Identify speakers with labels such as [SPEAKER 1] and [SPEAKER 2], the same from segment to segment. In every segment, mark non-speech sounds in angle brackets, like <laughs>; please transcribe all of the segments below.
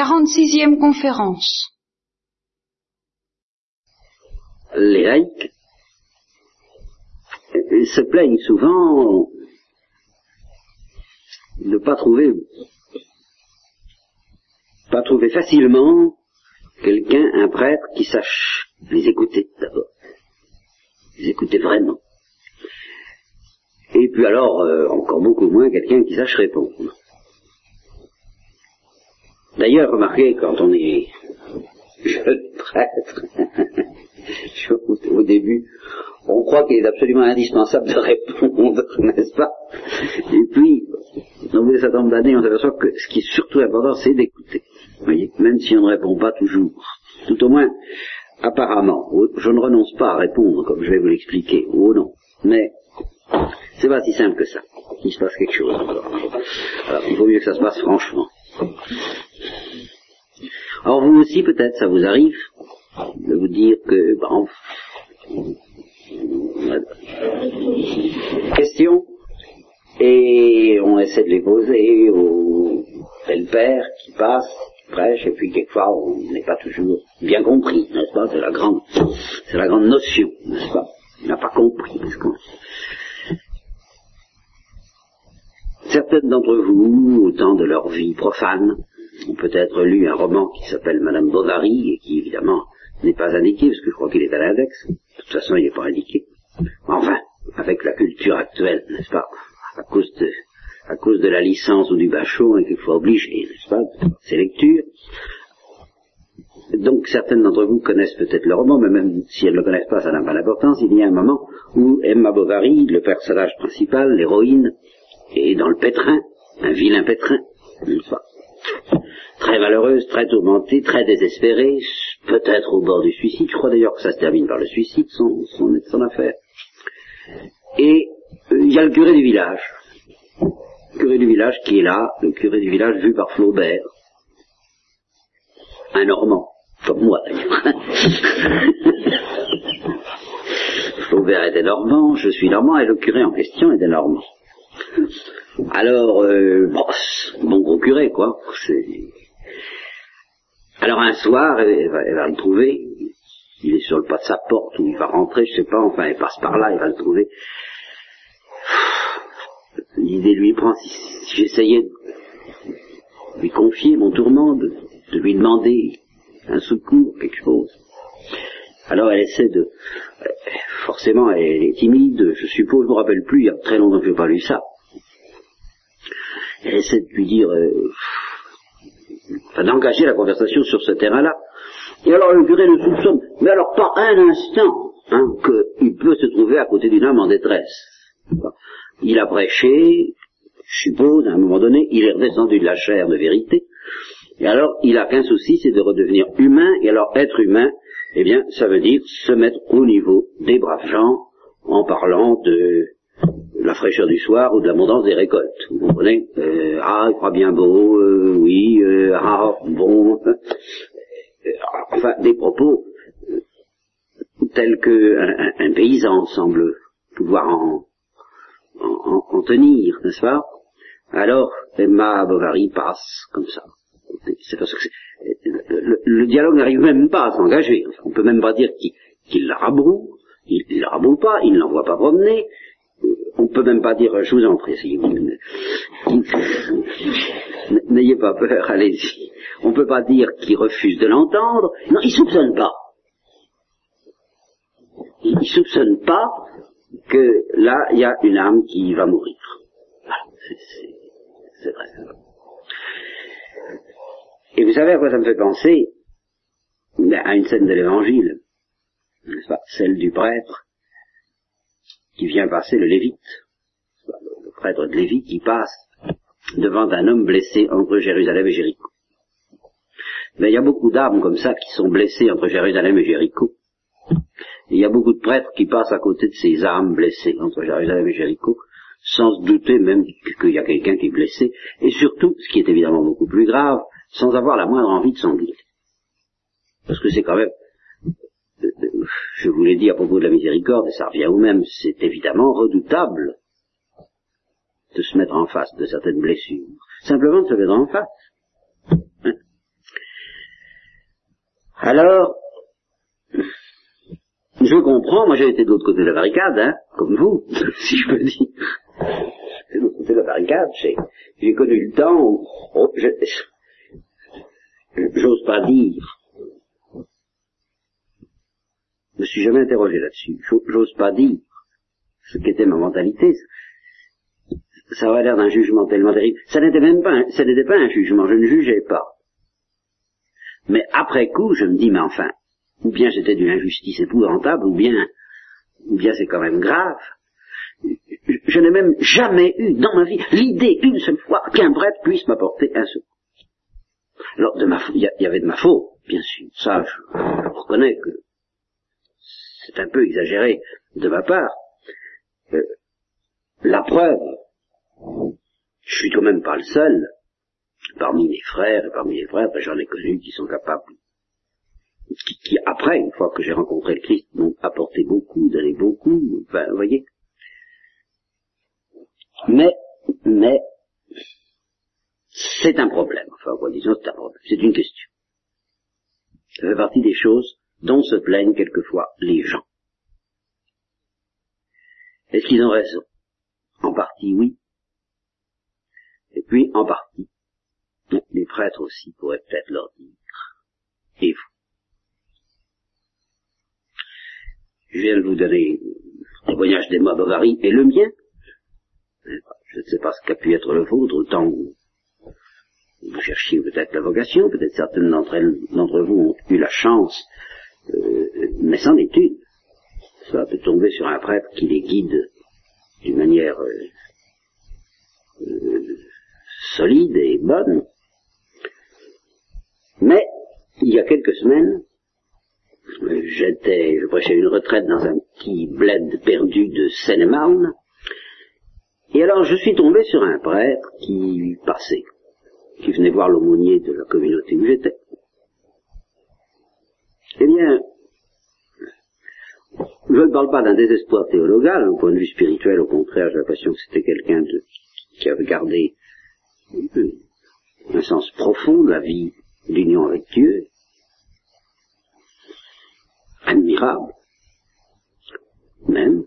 [SPEAKER 1] 46e conférence.
[SPEAKER 2] Les laïcs se plaignent souvent de pas trouver pas trouver facilement quelqu'un, un prêtre, qui sache les écouter d'abord. Les écouter vraiment. Et puis alors, euh, encore beaucoup moins quelqu'un qui sache répondre. D'ailleurs, remarquez, quand on est jeune prêtre, <laughs> au début, on croit qu'il est absolument indispensable de répondre, <laughs> n'est-ce pas? Et puis, au bout de certain nombre d'années, on s'aperçoit que ce qui est surtout important, c'est d'écouter. voyez, même si on ne répond pas toujours. Tout au moins, apparemment, je ne renonce pas à répondre, comme je vais vous l'expliquer, ou non. Mais c'est pas si simple que ça. Il se passe quelque chose. Alors, il vaut mieux que ça se passe franchement. Alors vous aussi, peut-être, ça vous arrive de vous dire que, bon, question, et on essaie de les poser au tel père qui passe, qui prêche, et puis quelquefois on n'est pas toujours bien compris, n'est-ce pas? C'est la grande, c'est la grande notion, n'est-ce pas? On n'a pas compris. Certaines d'entre vous, au temps de leur vie profane, ont peut-être lu un roman qui s'appelle Madame Bovary et qui évidemment n'est pas indiqué parce que je crois qu'il est à l'index. De toute façon, il n'est pas indiqué. Enfin, avec la culture actuelle, n'est-ce pas À cause de la licence ou du bachot, et qu'il faut obliger, n'est-ce pas, ces lectures. Donc certaines d'entre vous connaissent peut-être le roman, mais même si elles ne le connaissent pas, ça n'a pas d'importance. Il y a un moment où Emma Bovary, le personnage principal, l'héroïne, est dans le pétrin, un vilain pétrin, n'est-ce pas Très malheureuse, très tourmentée, très désespérée, peut-être au bord du suicide. Je crois d'ailleurs que ça se termine par le suicide, son, son, son affaire. Et euh, il y a le curé du village. Le curé du village qui est là, le curé du village vu par Flaubert. Un Normand, comme moi d'ailleurs. <laughs> Flaubert était normand, je suis normand, et le curé en question était normand. Alors, euh, bon, bon gros curé, quoi. Alors un soir, elle va, le trouver, il est sur le pas de sa porte, ou il va rentrer, je sais pas, enfin, il passe par là, il va le trouver. L'idée lui prend, si, j'essayais de lui confier mon tourment, de, lui demander un secours, quelque chose. Alors elle essaie de... Forcément, elle est timide, je suppose, je me rappelle plus, il y a très longtemps que je n'ai pas lu ça. Elle essaie de lui dire, euh, enfin, d'engager la conversation sur ce terrain-là. Et alors le curé le soupçonne, mais alors pas un instant, hein, qu'il peut se trouver à côté d'une âme en détresse. Il a prêché, je suppose, à un moment donné, il est redescendu de la chair de vérité, et alors il a qu'un souci, c'est de redevenir humain, et alors être humain, eh bien, ça veut dire se mettre au niveau des braves gens, en parlant de la fraîcheur du soir ou de l'abondance des récoltes. Vous comprenez? Euh, Ah, il croit bien beau, euh, oui, euh, ah, bon. enfin, des propos tels que un, paysan semble pouvoir en, en, tenir, n'est-ce pas? Alors, Emma Bovary passe comme ça. Le, dialogue n'arrive même pas à s'engager. On peut même pas dire qu'il la rabroue. Il ne la rabroue pas, il ne l'envoie pas promener, on peut même pas dire je vous en prie, n'ayez pas peur, allez-y. On peut pas dire qu'il refuse de l'entendre. Non, il soupçonne pas. Il soupçonne pas que là, il y a une âme qui va mourir. Voilà, c'est vrai. Et vous savez à quoi ça me fait penser? Ben, À une scène de l'évangile, n'est-ce pas? Celle du prêtre qui vient passer le Lévite, le prêtre de Lévite qui passe devant un homme blessé entre Jérusalem et Jéricho. Mais il y a beaucoup d'âmes comme ça qui sont blessées entre Jérusalem et Jéricho. Il y a beaucoup de prêtres qui passent à côté de ces âmes blessées entre Jérusalem et Jéricho, sans se douter même qu'il y a quelqu'un qui est blessé, et surtout, ce qui est évidemment beaucoup plus grave, sans avoir la moindre envie de s'en douter. Parce que c'est quand même je vous l'ai dit à propos de la miséricorde, et ça revient au même, c'est évidemment redoutable de se mettre en face de certaines blessures. Simplement de se mettre en face. Hein. Alors, je comprends, moi j'ai été de l'autre côté de la barricade, hein, comme vous, <laughs> si je peux dire. De l'autre côté de la barricade, j'ai connu le temps où, oh, j'ose pas dire, je me suis jamais interrogé là-dessus, j'ose pas dire ce qu'était ma mentalité. Ça aurait l'air d'un jugement tellement terrible. Ça n'était même pas, un jugement, je ne jugeais pas. Mais après coup, je me dis, mais enfin, ou bien c'était d'une injustice épouvantable, ou bien, ou bien c'est quand même grave. Je n'ai même jamais eu dans ma vie l'idée une seule fois qu'un prêtre puisse m'apporter un secours. Alors, il y, avait de ma faute, bien sûr. Ça, je, reconnais que c'est un peu exagéré de ma part. Euh, la preuve, je suis quand même pas le seul. Parmi mes frères et parmi les frères, ben, j'en ai connu qui sont capables qui, après, une fois que j'ai rencontré le Christ, m'ont apporté beaucoup, donné beaucoup, enfin, vous voyez. Mais, mais, c'est un problème, enfin, disons, c'est un problème, c'est une question. Ça fait partie des choses dont se plaignent quelquefois les gens. Est-ce qu'ils ont raison? En partie, oui. Et puis, en partie, les prêtres aussi pourraient peut-être leur dire, et vous? Je viens de vous donner le témoignage d'Emma Bovary et le mien. Je ne sais pas ce qu'a pu être le vôtre, autant où vous cherchiez peut-être la vocation, peut-être certaines d'entre vous ont eu la chance, euh, mais sans étude. Ça peut tomber sur un prêtre qui les guide d'une manière euh, euh, solide et bonne. Mais, il y a quelques semaines, j'étais, je prêchais une retraite dans un petit bled perdu de Seine-et-Marne, et alors je suis tombé sur un prêtre qui passait, qui venait voir l'aumônier de la communauté où j'étais. Eh bien, je ne parle pas d'un désespoir théologal, au point de vue spirituel, au contraire, j'ai l'impression que c'était quelqu'un qui avait gardé un sens profond de la vie, l'union avec Dieu, admirable, même,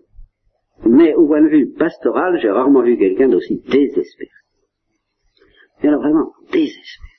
[SPEAKER 2] mais au point de vue pastoral, j'ai rarement vu quelqu'un d'aussi désespéré. Et alors vraiment, désespéré.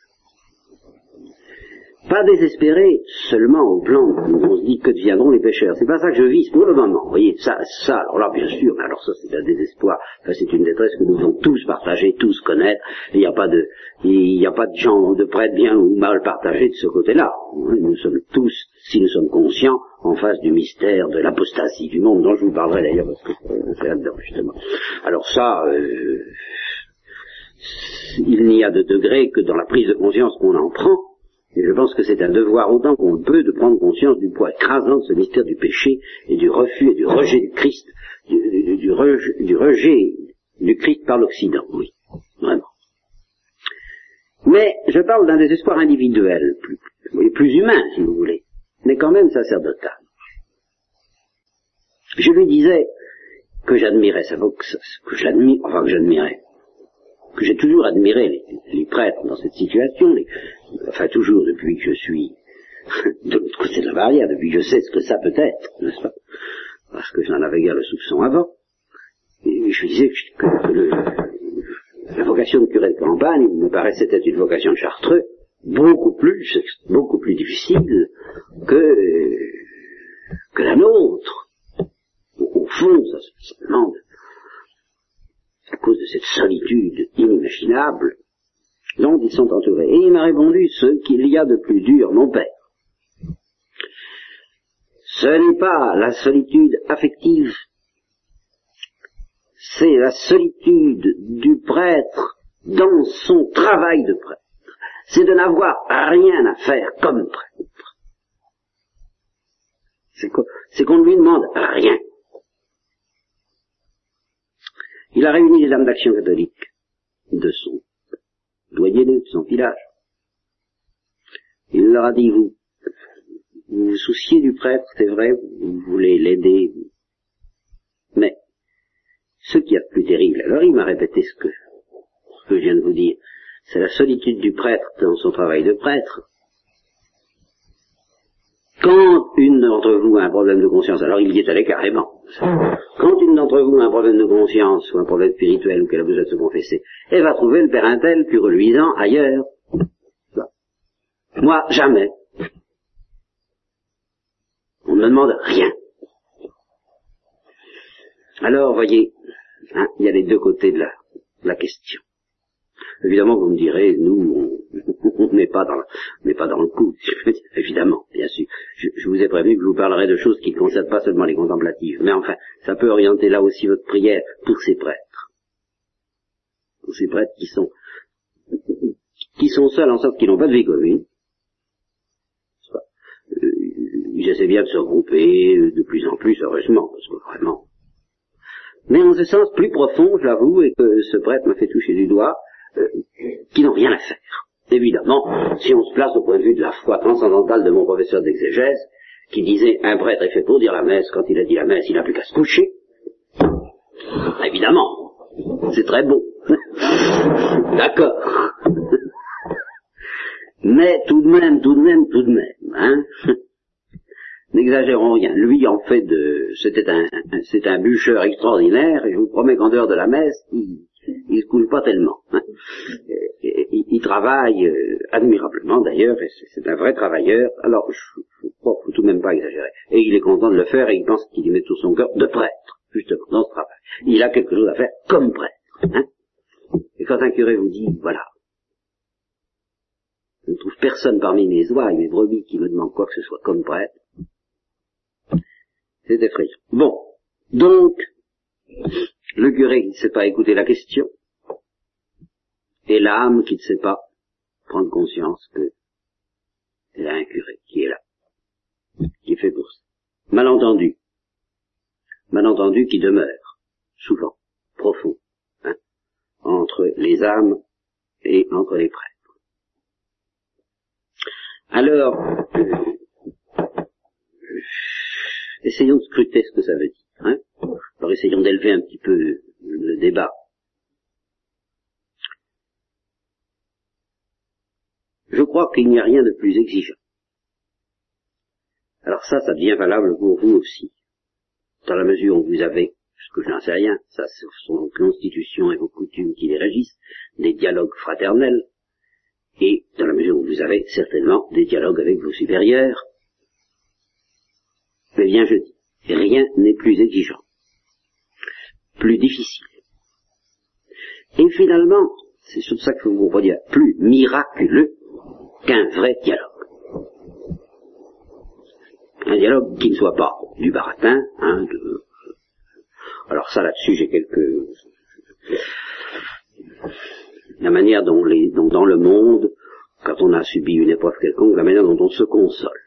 [SPEAKER 2] Pas désespéré seulement au plan où on se dit que deviendront les pêcheurs. C'est pas ça que je vise pour le moment. Vous voyez, ça, ça, alors là, bien sûr, mais alors ça, c'est un désespoir. c'est une détresse que nous devons tous partager, tous connaître. Il n'y a pas de, il n'y a pas de gens de près bien ou mal partagés de ce côté-là. Nous sommes tous, si nous sommes conscients, en face du mystère de l'apostasie du monde, dont je vous parlerai d'ailleurs parce que c'est là-dedans, justement. Alors ça, euh, il n'y a de degré que dans la prise de conscience qu'on en prend, et je pense que c'est un devoir autant qu'on peut de prendre conscience du poids écrasant de ce mystère du péché et du refus et du rejet du Christ, du, rejet, du Christ par l'Occident, oui, vraiment. Mais je parle d'un désespoir individuel, plus, humain, si vous voulez, mais quand même sacerdotal. Je lui disais que j'admirais sa vocation, que j'admire, enfin que j'admirais, que j'ai toujours admiré les, prêtres dans cette situation, enfin toujours depuis que je suis <laughs> de l'autre côté de la barrière, depuis que je sais ce que ça peut être, n'est-ce pas? Parce que je n'en avais guère le soupçon avant. Et je disais que, la vocation de curé de campagne me paraissait être une vocation de chartreux, beaucoup plus, beaucoup plus difficile que, que la nôtre. Au fond, ça, ça demande à cause de cette solitude inimaginable dont ils sont entourés. Et il m'a répondu, ce qu'il y a de plus dur, mon père. Ce n'est pas la solitude affective, c'est la solitude du prêtre dans son travail de prêtre. C'est de n'avoir rien à faire comme prêtre. C'est qu'on ne lui demande rien. Il a réuni les âmes d'action catholique de son doyen de son village. Il leur a dit, vous, vous vous souciez du prêtre, c'est vrai, vous voulez l'aider, mais ce qui est a plus terrible, alors il m'a répété ce que, ce que je viens de vous dire, c'est la solitude du prêtre dans son travail de prêtre. Quand une d'entre vous a un problème de conscience, alors il y est allé carrément. Quand une d'entre vous a un problème de conscience ou un problème spirituel ou qu'elle a besoin de se confesser, elle va trouver le Père Intel plus reluisant ailleurs. Moi, jamais. On ne me demande rien. Alors, voyez, hein, il y a les deux côtés de la, question. Évidemment, vous me direz, nous, on <laughs> n'est pas dans, n'est pas dans le coup. <laughs> Évidemment, bien sûr. Je, vous ai prévenu que je vous parlerai de choses qui ne concernent pas seulement les contemplatives. Mais enfin, ça peut orienter là aussi votre prière pour ces prêtres. Pour ces prêtres qui sont, <laughs> qui sont seuls en sorte qu'ils n'ont pas de vie commune. Euh, ils essaient bien de se regrouper de plus en plus, heureusement, parce que vraiment, mais en ce sens plus profond, je l'avoue, et que ce prêtre m'a fait toucher du doigt, euh, qui n'ont rien à faire. Évidemment, si on se place au point de vue de la foi transcendantale de mon professeur d'exégèse, qui disait un prêtre est fait pour dire la messe, quand il a dit la messe, il n'a plus qu'à se coucher. Évidemment, c'est très beau. <laughs> D'accord. Mais tout de même, tout de même, tout de même, hein, <laughs> N'exagérons rien. Lui, en fait, de, c'était un, c'est un bûcheur extraordinaire, et je vous promets qu'en dehors de la messe, il se coule pas tellement. Hein. il, travaille euh, admirablement d'ailleurs, et c'est un vrai travailleur. Alors, je, ne faut tout même pas exagérer. Et il est content de le faire, et il pense qu'il y met tout son cœur de prêtre, justement, dans ce travail. Il a quelque chose à faire comme prêtre. Hein. Et quand un curé vous dit, voilà, je ne trouve personne parmi mes oies et mes brebis qui me demande quoi que ce soit comme prêtre, c'est effrayant. Bon. Donc, le curé qui ne sait pas écouter la question, et l'âme qui ne sait pas prendre conscience que elle a un curé qui est là, qui est fait pour ça. Malentendu. Malentendu qui demeure, souvent, profond, hein, entre les âmes et entre les prêtres. Alors, essayons de scruter ce que ça veut dire. Hein Alors essayons d'élever un petit peu le débat. Je crois qu'il n'y a rien de plus exigeant. Alors ça, ça devient valable pour vous aussi. Dans la mesure où vous avez, ce que je n'en sais rien, ça ce sont vos constitutions et vos coutumes qui les régissent, des dialogues fraternels, et dans la mesure où vous avez certainement des dialogues avec vos supérieurs, mais bien je dis, rien n'est plus exigeant, plus difficile. Et finalement, c'est sur ça que vous dire, plus miraculeux qu'un vrai dialogue. Un dialogue qui ne soit pas du baratin, hein, de... Alors ça là-dessus j'ai quelques... La manière dont, les, dont dans le monde, quand on a subi une épreuve quelconque, la manière dont on se console.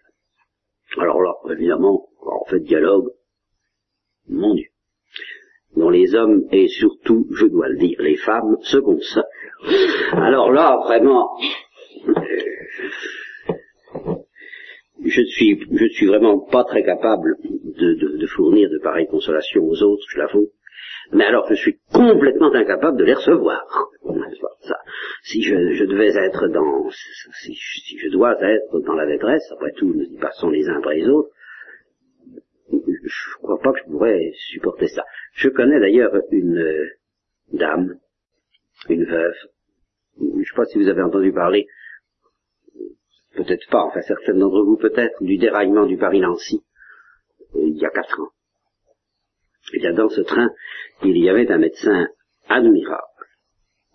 [SPEAKER 2] Alors là, évidemment, en fait dialogue, mon Dieu, dont les hommes et surtout, je dois le dire, les femmes se consolent. Alors là, vraiment, je suis, je suis vraiment pas très capable de, fournir de pareilles consolations aux autres, je l'avoue. Mais alors, je suis complètement incapable de les recevoir. Si je, je, devais être dans, si, si, je dois être dans la détresse, après tout, nous y passons les uns après les autres, je crois pas que je pourrais supporter ça. Je connais d'ailleurs une euh, dame, une veuve, je ne sais pas si vous avez entendu parler, peut-être pas, enfin certaines d'entre vous peut-être, du déraillement du Paris-Nancy, euh, il y a quatre ans. Et bien dans ce train, il y avait un médecin admirable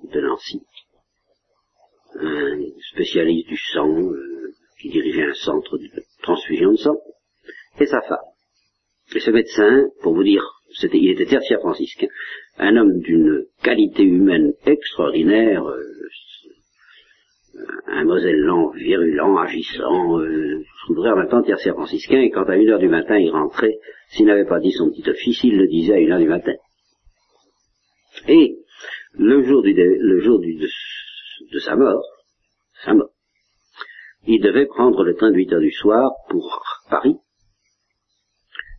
[SPEAKER 2] de Nancy, un spécialiste du sang, euh, qui dirigeait un centre de transfusion de sang, et sa femme. Et ce médecin, pour vous dire, c'était, il était tertiaire franciscain, un homme d'une qualité humaine extraordinaire, euh, un mosellan virulent, agissant, euh, je en même temps tertiaire franciscain, et quand à une heure du matin il rentrait, s'il n'avait pas dit son petit office, il le disait à une heure du matin. Et le jour, du, le jour de, sa mort, sa mort, il devait prendre le train de 8 heures du soir pour Paris,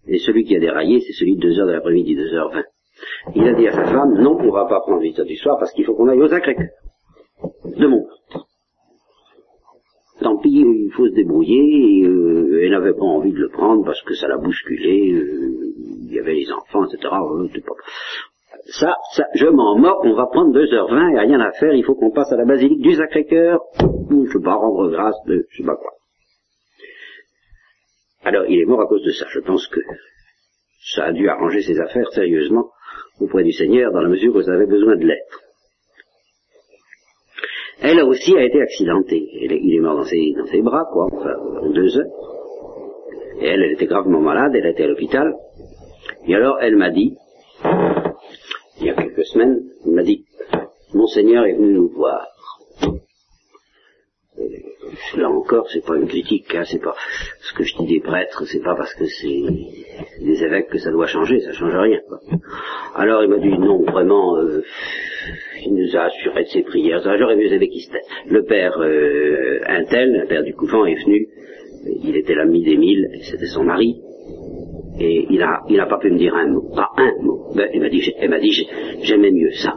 [SPEAKER 2] et celui qui a déraillé, c'est celui de 2 heures de l'après-midi, 2h20. Il a dit à sa femme, non, on ne va pas prendre 8 heures du soir parce qu'il faut qu'on aille au Sacré-Cœur. De mon Tant pis, faut se débrouiller, et, euh, elle n'avait pas envie de le prendre parce que ça l'a bousculé, euh, il y avait les enfants, etc. Euh, Ça, ça, je m'en moque, on va prendre 2h20, il n'y a rien à faire, il faut qu'on passe à la basilique du Sacré-Cœur, ou je sais pas, rendre grâce de je sais pas quoi. Alors, il est mort à cause de ça. Je pense que ça a dû arranger ses affaires sérieusement auprès du Seigneur dans la mesure où ça avait besoin de l'être. Elle aussi a été accidentée. Il est mort dans ses, bras, quoi, enfin, en deux heures. Et elle, elle était gravement malade, elle était à l'hôpital. Et alors, elle m'a dit, il y a quelques semaines, elle m'a dit, Monseigneur est venu nous voir. Et Là encore, c'est pas une critique, hein, c'est pas ce que je dis des prêtres, c'est pas parce que c'est des évêques que ça doit changer, ça change rien. Alors il m'a dit non, vraiment, euh, il nous a assuré de ses prières. J'aurais mieux taise. Le père euh, Intel, le père du couvent, est venu. Il était l'ami d'Émile, c'était son mari. Et il a, il n'a pas pu me dire un mot, pas un mot. Ben, il m'a dit, j'aimais mieux ça.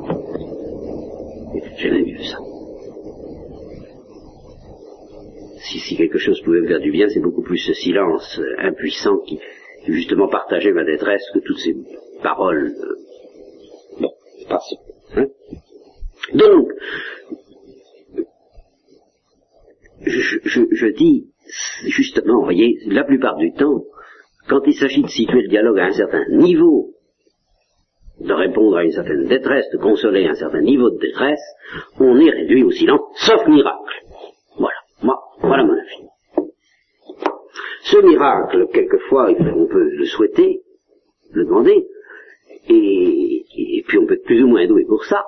[SPEAKER 2] J'aimais mieux ça. Si, quelque chose pouvait me faire du bien, c'est beaucoup plus ce silence euh, impuissant qui, qui justement partageait ma détresse que toutes ces paroles. euh, Bon, passons. Hein Donc, je, je, je dis justement, vous voyez, la plupart du temps, quand il s'agit de situer le dialogue à un certain niveau, de répondre à une certaine détresse, de consoler un certain niveau de détresse, on est réduit au silence, sauf miracle. Voilà, moi, voilà mon avis. Miracle, quelquefois, on peut le souhaiter, le demander, et, puis on peut être plus ou moins doué pour ça.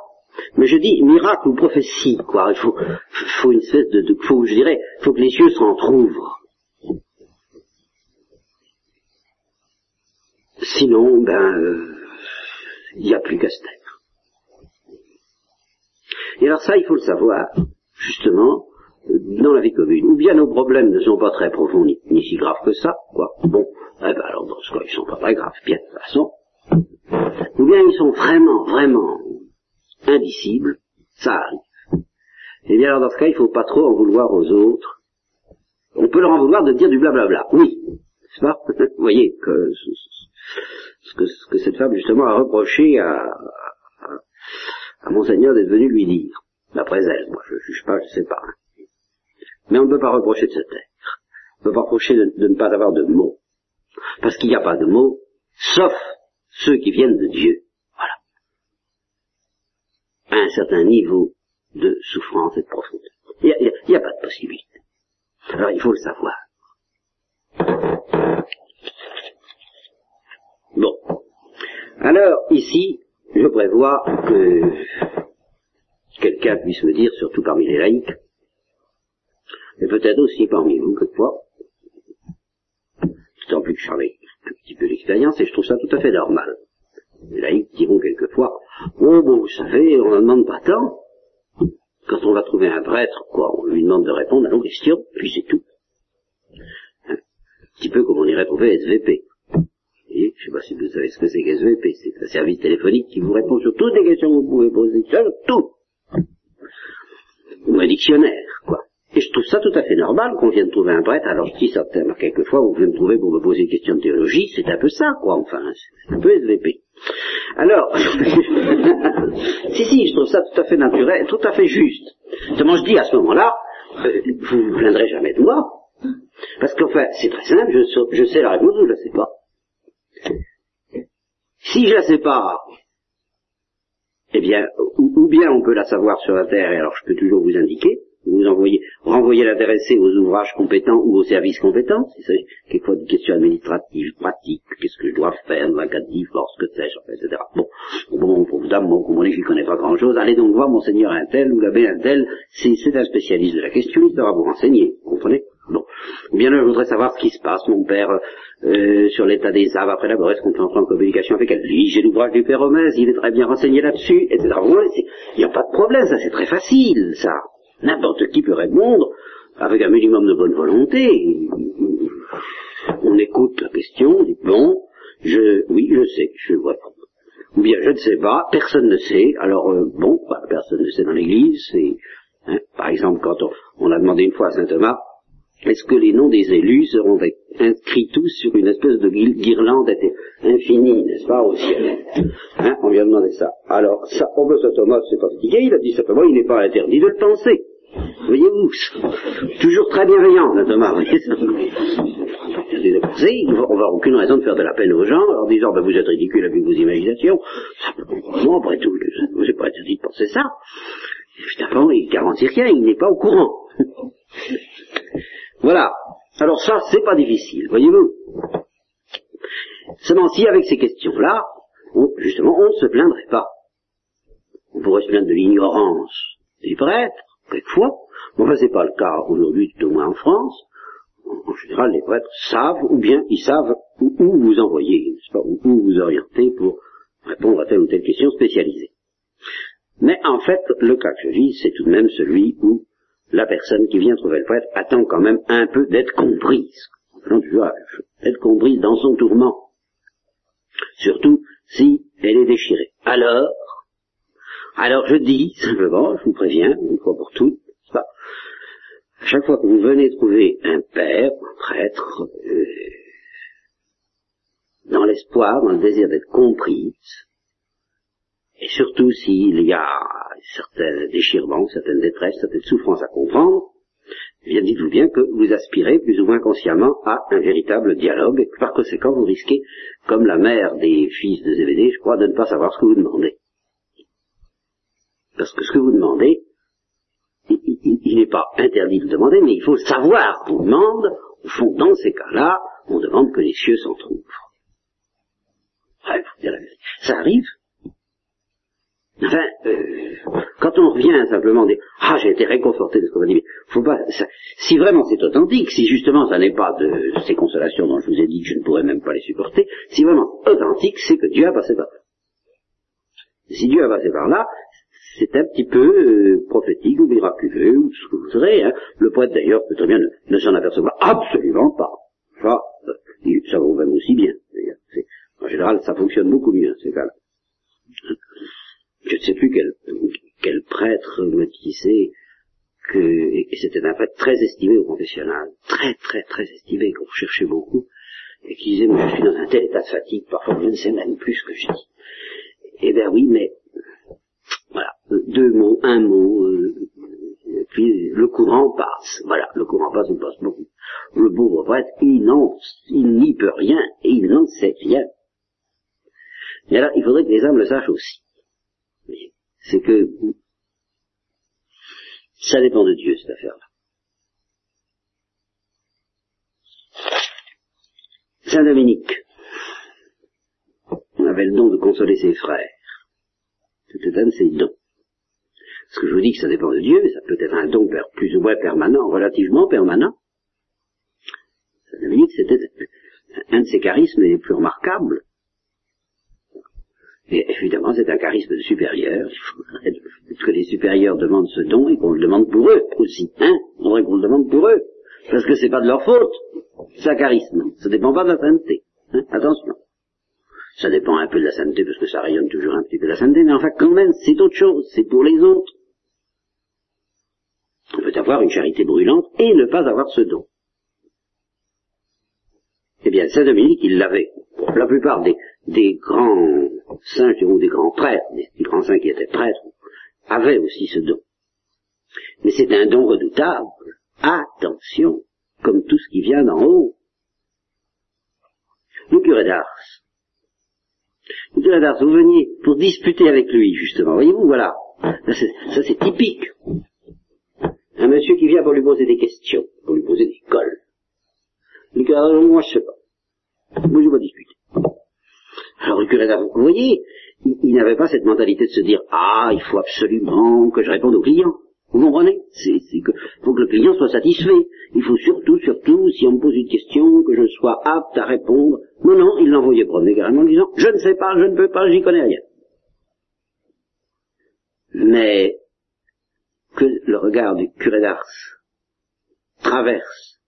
[SPEAKER 2] Mais je dis miracle ou prophétie, quoi. Il faut, une espèce de, de faut, je dirais, faut que les cieux s'entr'ouvrent. Sinon, ben, euh, il n'y a plus qu'à se taire. Et alors ça, il faut le savoir, justement, euh, dans la vie commune. Ou bien nos problèmes ne sont pas très profonds ni, si graves que ça, quoi. Bon, eh ben alors dans ce cas, ils sont pas très graves, bien de toute façon. Ou bien ils sont vraiment, vraiment indicibles, ça arrive. Et bien alors dans ce cas, il faut pas trop en vouloir aux autres. On peut leur en vouloir de dire du blablabla, oui, n'est-ce pas <laughs> Vous voyez que ce, que, ce que cette femme justement a reproché à, à, Monseigneur d'être venu lui dire, d'après elle, moi je juge pas, je sais pas. Mais on ne peut pas reprocher de se taire. On ne peut pas reprocher de, ne pas avoir de mots. Parce qu'il n'y a pas de mots, sauf ceux qui viennent de Dieu. Voilà. À un certain niveau de souffrance et de profondeur. Il n'y a, pas de possibilité. Alors il faut le savoir. Bon. Alors, ici, je prévois que quelqu'un puisse me dire, surtout parmi les laïcs, et peut-être aussi parmi vous, quelquefois, d'autant plus que j'en ai un petit peu d'expérience, et je trouve ça tout à fait normal. Les laïcs diront quelquefois, oh bon, vous savez, on n'en demande pas tant. Quand on va trouver un prêtre, quoi, on lui demande de répondre à nos questions, puis c'est tout. Hein un petit peu comme on irait trouver SVP. Et je ne sais pas si vous savez ce que c'est qu'SVP, c'est un service téléphonique qui vous répond sur toutes les questions que vous pouvez poser, sur tout. Ou un dictionnaire, quoi. Et je trouve ça tout à fait normal qu'on vienne trouver un prêtre. Alors je dis certainement, quelquefois, vous pouvez me trouver pour me poser une question de théologie, c'est un peu ça, quoi, enfin, c'est un peu SVP. Alors, <laughs> si, si, je trouve ça tout à fait naturel, tout à fait juste. Seulement, je dis à ce moment-là, euh, vous ne vous plaindrez jamais de moi. Parce qu'enfin, c'est très simple, je, sais la réponse ou je ne la sais pas. Si je la sais pas, eh bien, ou, bien on peut la savoir sur la terre, et alors je peux toujours vous indiquer, vous envoyez, renvoyer l'intéressé aux ouvrages compétents ou aux services compétents, si c'est quelquefois des questions administratives, pratiques, qu'est-ce que je dois faire dans un cas de divorce, que sais-je, etc. Bon, dame, bon, comme on dit, je connais pas grand-chose, allez donc voir monseigneur Intel ou l'abbé Intel, c'est un spécialiste de la question, il saura vous renseigner, vous comprenez? Bon. Ou bien là, je voudrais savoir ce qui se passe, mon père, euh, sur l'état des âmes après la mort, est-ce qu'on peut entrer en communication avec elle Oui, j'ai l'ouvrage du père Homès, il est très bien renseigné là-dessus, etc. Il n'y a pas de problème, ça c'est très facile, ça. N'importe qui peut répondre avec un minimum de bonne volonté. On écoute la question, on dit bon, je, oui, je sais, je vois. Ou bien je ne sais pas, personne ne sait. Alors euh, bon, bah, personne ne sait dans l'Église. Hein, par exemple, quand on, on a demandé une fois à saint Thomas, est-ce que les noms des élus seront inscrits tous sur une espèce de guirlande infinie, n'est-ce pas, au ciel hein On vient de demander ça. Alors, ça, oh ben, ça, Thomas c'est pas fatigué, il a dit simplement, il n'est pas interdit de le penser. Voyez-vous, <laughs> toujours très bienveillant, là, Thomas, voyez ça on va aucune raison de faire de la peine aux gens en leur disant, ben, vous êtes ridicule avec vos imaginations. Moi, après tout, je n'ai pas interdit de penser ça. Évidemment, il garantit rien, il n'est pas au courant. <laughs> Voilà. Alors ça, c'est pas difficile, voyez-vous. Seulement si avec ces questions-là, justement, on ne se plaindrait pas. On pourrait se plaindre de l'ignorance des prêtres, quelquefois. Mais enfin, c'est pas le cas aujourd'hui, tout au moins en France. En général, les prêtres savent, ou bien ils savent où, vous envoyer, n'est-ce pas, où vous orienter pour répondre à telle ou telle question spécialisée. Mais en fait, le cas que je vis, c'est tout de même celui où la personne qui vient trouver le prêtre attend quand même un peu d'être comprise, d'être comprise dans son tourment, surtout si elle est déchirée. Alors, alors je dis simplement, je vous préviens, une fois pour toutes, à chaque fois que vous venez trouver un père, un prêtre, euh, dans l'espoir, dans le désir d'être comprise, et surtout s'il y a certains déchirements, certaines détresses, certaines souffrances à comprendre, bien dites-vous bien que vous aspirez plus ou moins consciemment à un véritable dialogue, et que par conséquent vous risquez, comme la mère des fils de Zébédée, je crois, de ne pas savoir ce que vous demandez. Parce que ce que vous demandez, il, n'est pas interdit de demander, mais il faut savoir qu'on demande, au fond, dans ces cas-là, on demande que les cieux s'en trouvent. Ça arrive, Enfin, euh, quand on revient simplement dire ah j'ai été réconforté de ce qu'on m'a dit, mais faut pas si vraiment c'est authentique, si justement ça n'est pas de ces consolations dont je vous ai dit que je ne pourrais même pas les supporter, si vraiment authentique, c'est que Dieu a passé par là. Si Dieu a passé par là, c'est un petit peu euh, prophétique ou miraculeux ou ce que vous voudrez. Hein. Le poète d'ailleurs peut très bien ne, s'en apercevoir absolument pas. Ça, euh, ça va même aussi bien. En général, ça fonctionne beaucoup mieux ces cas-là je ne sais plus quel, quel prêtre me disait que, et c'était un prêtre très estimé au confessionnal, très très très estimé, qu'on recherchait beaucoup, et qui disait, moi je suis dans un tel état de fatigue, parfois je ne sais même plus ce que je dis. Eh bien oui, mais, voilà, deux mots, un mot, euh, puis le courant passe, voilà, le courant passe, il passe beaucoup. Le pauvre prêtre, il n'en, il n'y peut rien, et il n'en sait rien. Et alors, il faudrait que les hommes le sachent aussi c'est que ça dépend de Dieu, cette affaire-là. Saint Dominique avait le don de consoler ses frères. C'était un de ses dons. Ce que je vous dis que ça dépend de Dieu, mais ça peut être un don plus ou moins permanent, relativement permanent. Saint Dominique, c'était un de ses charismes les plus remarquables. Et évidemment, c'est un charisme supérieur. Il faut que les supérieurs demandent ce don et qu'on le demande pour eux aussi. Hein? On faudrait qu'on le demande pour eux. Parce que c'est pas de leur faute. C'est un charisme. Ça dépend pas de la sainteté. Hein Attention. Ça dépend un peu de la sainteté parce que ça rayonne toujours un petit peu de la sainteté. Mais enfin, quand même, c'est autre chose. C'est pour les autres. On peut avoir une charité brûlante et ne pas avoir ce don. Eh bien, Saint Dominique, il l'avait. La plupart des, des grands saints, ou des grands prêtres, des, grands saints qui étaient prêtres, avaient aussi ce don. Mais c'est un don redoutable. Attention, comme tout ce qui vient d'en haut. Le curé d'Ars. Le curé d'Ars, vous veniez pour disputer avec lui, justement. Voyez-vous, voilà. Ça, c'est typique. Un monsieur qui vient pour lui poser des questions, pour lui poser des cols. Le curé d'Ars, moi je sais pas. Moi je vais discuter. Alors le curé d'Ars, vous voyez, il, n'avait pas cette mentalité de se dire ah il faut absolument que je réponde au client. Vous comprenez? Que faut que le client soit satisfait. Il faut surtout, surtout, si on me pose une question, que je sois apte à répondre. Non, non, il l'envoyait promener carrément en disant je ne sais pas, je ne peux pas, j'y connais rien. Mais que le regard du curé d'Ars traverse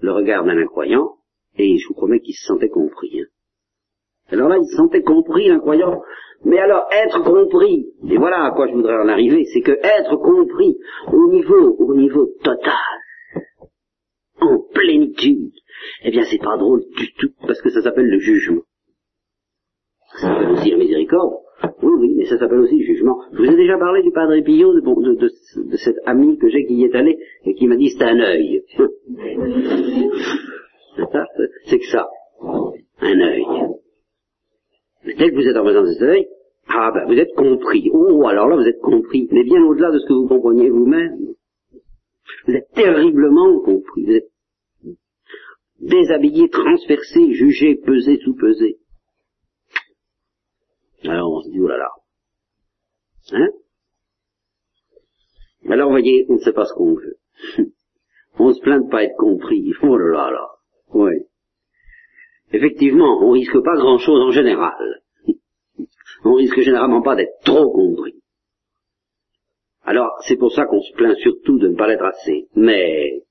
[SPEAKER 2] le regard d'un incroyant, et je vous promets qu'il se sentait compris. Hein. Alors là, il se sentait compris, l'incroyant. Mais alors, être compris, et voilà à quoi je voudrais en arriver, c'est que être compris au niveau, au niveau total, solitude, eh bien c'est pas drôle du tout, parce que ça s'appelle le jugement. Ça s'appelle aussi la miséricorde. Oui, oui, mais ça s'appelle aussi le jugement. Je vous ai déjà parlé du Padre Pio, de, de, de, de cet ami que j'ai qui y est allé et qui m'a dit c'est un œil. <laughs> c'est que ça, un œil. Dès que vous êtes en présence de cet œil, ah ben vous êtes compris. Oh, alors là vous êtes compris, mais bien au-delà de ce que vous compreniez vous-même. Vous êtes terriblement compris. Vous êtes déshabillé, transpercé, jugé, pesé, sous-pesé. Alors on se dit, oh là là. Hein? Alors voyez, on ne sait pas ce qu'on veut. <laughs> on se plaint de pas être compris. Oh là là là. Oui. Effectivement, on risque pas grand chose en général. On risque généralement pas d'être trop compris. Alors, c'est pour ça qu'on se plaint surtout de ne pas l'être assez. Mais,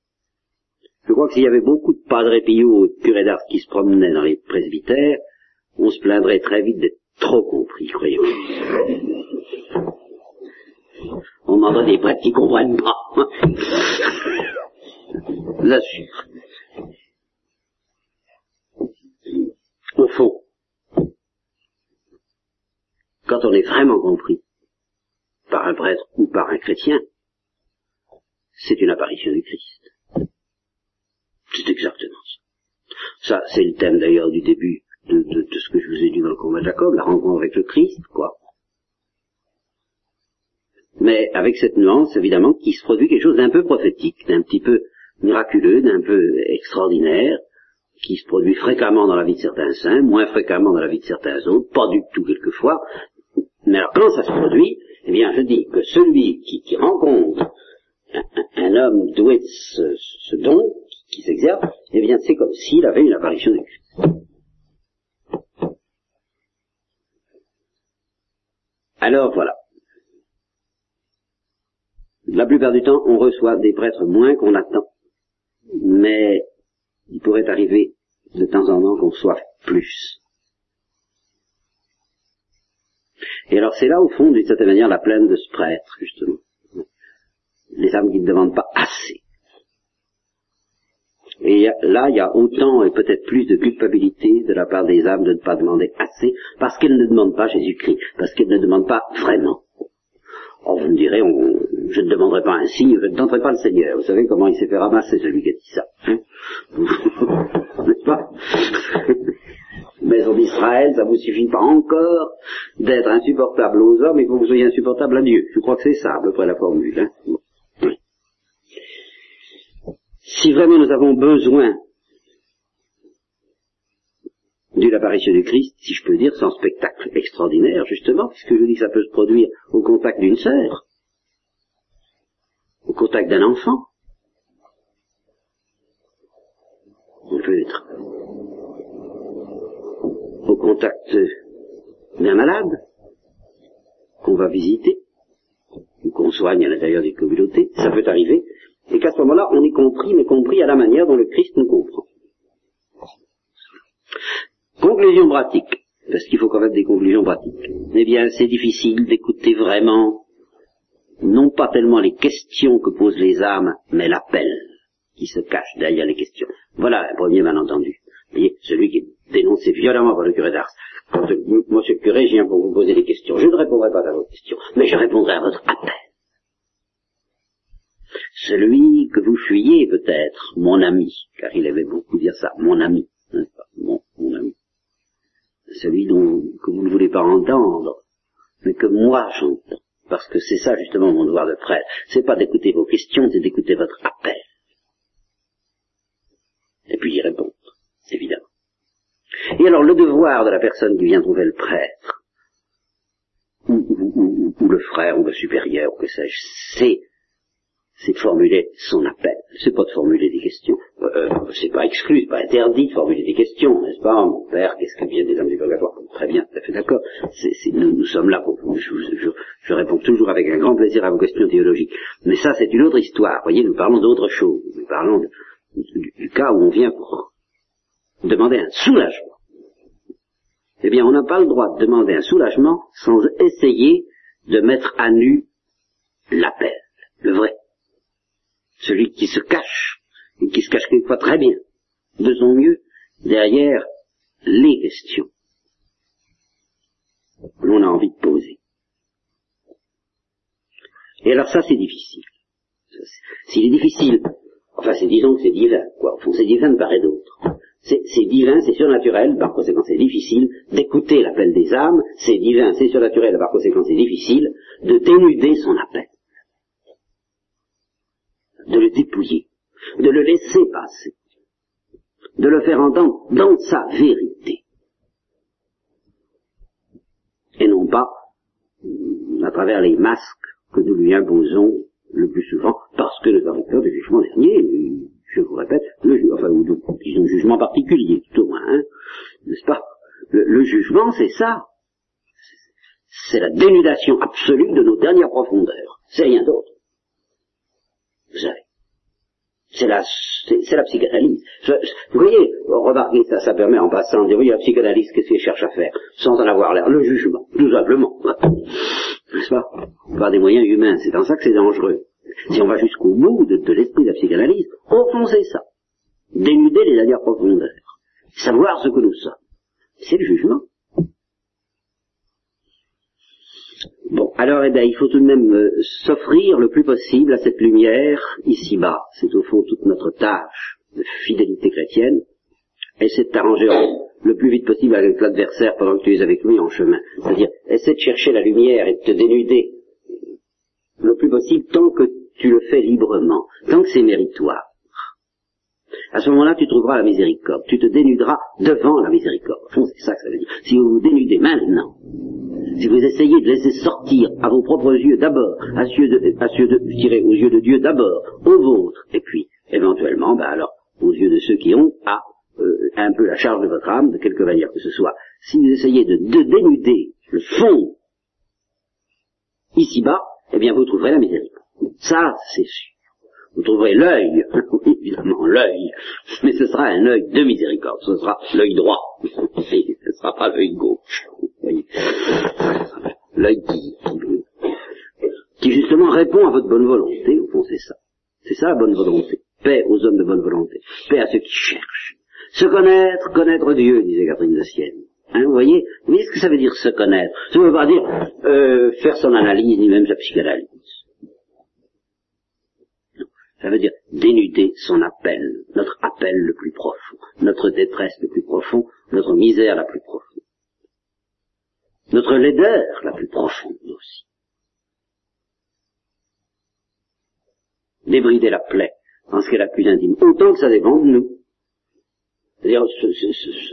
[SPEAKER 2] je crois que s'il y avait beaucoup de padres pio et de curés d'art qui se promenaient dans les presbytères, on se plaindrait très vite d'être trop compris, croyez-vous. On m'envoie des prêtres qui comprennent pas. <laughs> Je vous. Au fond, quand on est vraiment compris par un prêtre ou par un chrétien, c'est une apparition du Christ. C'est exactement ça. Ça, c'est le thème d'ailleurs du début de, ce que je vous ai dit dans le combat de Jacob, la rencontre avec le Christ, quoi. Mais avec cette nuance, évidemment, qui se produit quelque chose d'un peu prophétique, d'un petit peu miraculeux, d'un peu extraordinaire, qui se produit fréquemment dans la vie de certains saints, moins fréquemment dans la vie de certains autres, pas du tout quelquefois. Mais alors quand ça se produit, eh bien je dis que celui qui, qui rencontre un, un, homme doué de ce, ce don, qui, s'exerce, eh bien c'est comme s'il avait une apparition du Christ. Alors voilà. La plupart du temps, on reçoit des prêtres moins qu'on attend. Mais il pourrait arriver de temps en temps qu'on soit plus. Et alors c'est là, au fond, d'une certaine manière, la plaine de ce prêtre, justement. Les âmes qui ne demandent pas assez. Et là, il y a autant et peut-être plus de culpabilité de la part des âmes de ne pas demander assez, parce qu'elles ne demandent pas Jésus-Christ, parce qu'elles ne demandent pas vraiment. Oh, vous me direz, on, je ne demanderai pas un signe, je ne tenterai pas le Seigneur. Vous savez comment il s'est fait ramasser celui qui a dit ça. Hein <laughs> N'est-ce pas <laughs> Maison d'Israël, ça vous suffit pas encore d'être insupportable aux hommes, il faut que vous soyez insupportable à Dieu. Je crois que c'est ça à peu près la formule. Hein si vraiment nous avons besoin d'une apparition du Christ, si je peux dire, sans spectacle extraordinaire, justement, puisque je dis que ça peut se produire au contact d'une sœur, contact d'un enfant. On peut être au contact d'un malade qu'on va visiter, ou qu'on soigne à l'intérieur des communautés, ça peut arriver, et qu'à ce moment-là, on est compris, mais compris à la manière dont le Christ nous comprend. Conclusion pratique, parce qu'il faut quand même des conclusions pratiques. Eh bien, c'est difficile d'écouter vraiment, non pas tellement les questions que posent les âmes, mais l'appel qui se cache derrière les questions. Voilà un premier malentendu. Voyez, celui qui est dénoncé violemment par le curé d'Ars. Quand monsieur le curé, je viens pour vous poser des questions. Je ne répondrai pas à vos questions, mais je répondrai à votre appel. Celui que vous fuyez peut-être, mon ami, car il avait beaucoup dire ça, mon ami, mon, mon ami. Celui dont, que vous ne voulez pas entendre, mais que moi j'entends. Parce que c'est ça justement mon devoir de prêtre. C'est pas d'écouter vos questions, c'est d'écouter votre appel. Et puis y répondre, évidemment. Et alors le devoir de la personne qui vient trouver le prêtre, ou, le frère, ou le supérieur, ou que sais-je, c'est c'est de formuler son appel. C'est pas de formuler des questions. Euh, c'est pas exclu, c'est pas interdit de formuler des questions, n'est-ce pas? Mon père, qu'est-ce que vient des âmes du purgatoire? Très bien, tout à fait d'accord. nous, nous, sommes là pour... Je, je, je, réponds toujours avec un grand plaisir à vos questions théologiques. Mais ça, c'est une autre histoire. Vous voyez, nous parlons d'autre chose. Nous parlons du, cas où on vient pour demander un soulagement. Eh bien, on n'a pas le droit de demander un soulagement sans essayer de mettre à nu l'appel, le vrai celui qui se cache, et qui se cache quelquefois très bien, de son mieux derrière les questions que l'on a envie de poser. Et alors ça, c'est difficile. S'il est difficile, enfin, c'est disons que c'est divin, quoi. Au fond, c'est divin de part et d'autre. C'est divin, c'est surnaturel, par conséquent c'est difficile d'écouter l'appel des âmes, c'est divin, c'est surnaturel, par conséquent c'est difficile de dénuder son appel, de le dépouiller, de le laisser passer, de le faire entendre dans sa vérité, et non pas à travers les masques que nous lui imposons le plus souvent, parce que nous avons peur du jugement dernier, je vous répète, le, enfin, ou disons jugement particulier, tout au moins, hein, n'est-ce pas? Le, le, jugement, c'est ça. C'est la dénudation absolue de nos dernières profondeurs. C'est rien d'autre. Vous savez. C'est la, c'est la psychanalyse. Vous voyez, remarquez ça, ça permet en passant de dire, oui, la psychanalyse, qu'est-ce qu'elle cherche à faire Sans en avoir l'air? Le jugement, tout simplement. N'est-ce pas? Par des moyens humains. C'est en ça que c'est dangereux. Si on va jusqu'au bout de, l'esprit de la psychanalyse, c'est ça. Dénuder les dernières profondeurs. Savoir ce que nous sommes. C'est le jugement. Bon, alors eh bien, il faut tout de même euh, s'offrir le plus possible à cette lumière ici-bas. C'est au fond toute notre tâche de fidélité chrétienne. Essaie de t'arranger le plus vite possible avec l'adversaire pendant que tu es avec lui en chemin. C'est-à-dire, essaie de chercher la lumière et de te dénuder le plus possible tant que tu le fais librement, tant que c'est méritoire. À ce moment-là, tu trouveras la miséricorde. Tu te dénuderas devant la miséricorde. c'est ça que ça veut dire. Si vous vous dénudez maintenant, si vous essayez de laisser sortir à vos propres yeux d'abord, à, ceux de, aux yeux de Dieu d'abord, aux vôtres, et puis, éventuellement, ben alors, aux yeux de ceux qui ont euh, un peu la charge de votre âme, de quelque manière que ce soit. Si vous essayez de, de dénuder le fond ici-bas, eh bien, vous trouverez la miséricorde. Ça, c'est sûr. Vous trouverez l'œil, oui, <laughs> évidemment, l'œil, mais ce sera un œil de miséricorde, ce sera l'œil droit, <laughs> ce ne sera pas l'œil gauche, l'œil qui, qui, justement répond à votre bonne volonté, au fond c'est ça. C'est ça la bonne volonté. Paix aux hommes de bonne volonté, paix à ceux qui cherchent. Se connaître, connaître Dieu, disait Catherine de Sienne. Hein, vous voyez? Vous voyez ce que ça veut dire se connaître? Ça ne veut pas dire euh, faire son analyse, ni même sa psychanalyse. Ça veut dire dénuder son appel, notre appel le plus profond, notre détresse le plus profond, notre misère la plus profonde, notre laideur la plus profonde aussi. Débrider la plaie en ce qu'elle a plus intime, autant que ça dépend de nous. C'est-à-dire